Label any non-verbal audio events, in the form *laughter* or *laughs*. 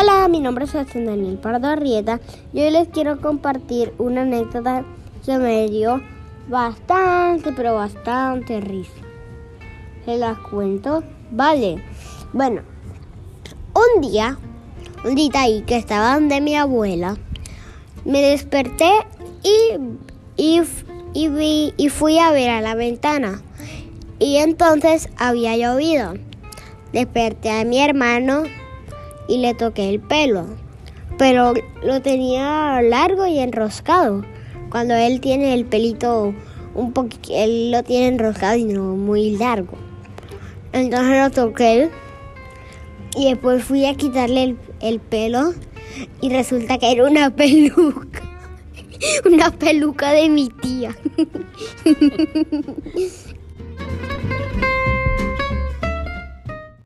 Hola, mi nombre es José Daniel Pardo Arrieta y hoy les quiero compartir una anécdota que me dio bastante, pero bastante risa. ¿Se las cuento? Vale. Bueno, un día, un día ahí que estaba donde mi abuela, me desperté y, y, y, vi, y fui a ver a la ventana. Y entonces había llovido. Desperté a mi hermano y le toqué el pelo, pero lo tenía largo y enroscado. Cuando él tiene el pelito un poquito, él lo tiene enroscado y no muy largo. Entonces lo toqué y después fui a quitarle el, el pelo y resulta que era una *laughs* peluca. Una peluca de mi tía. *laughs*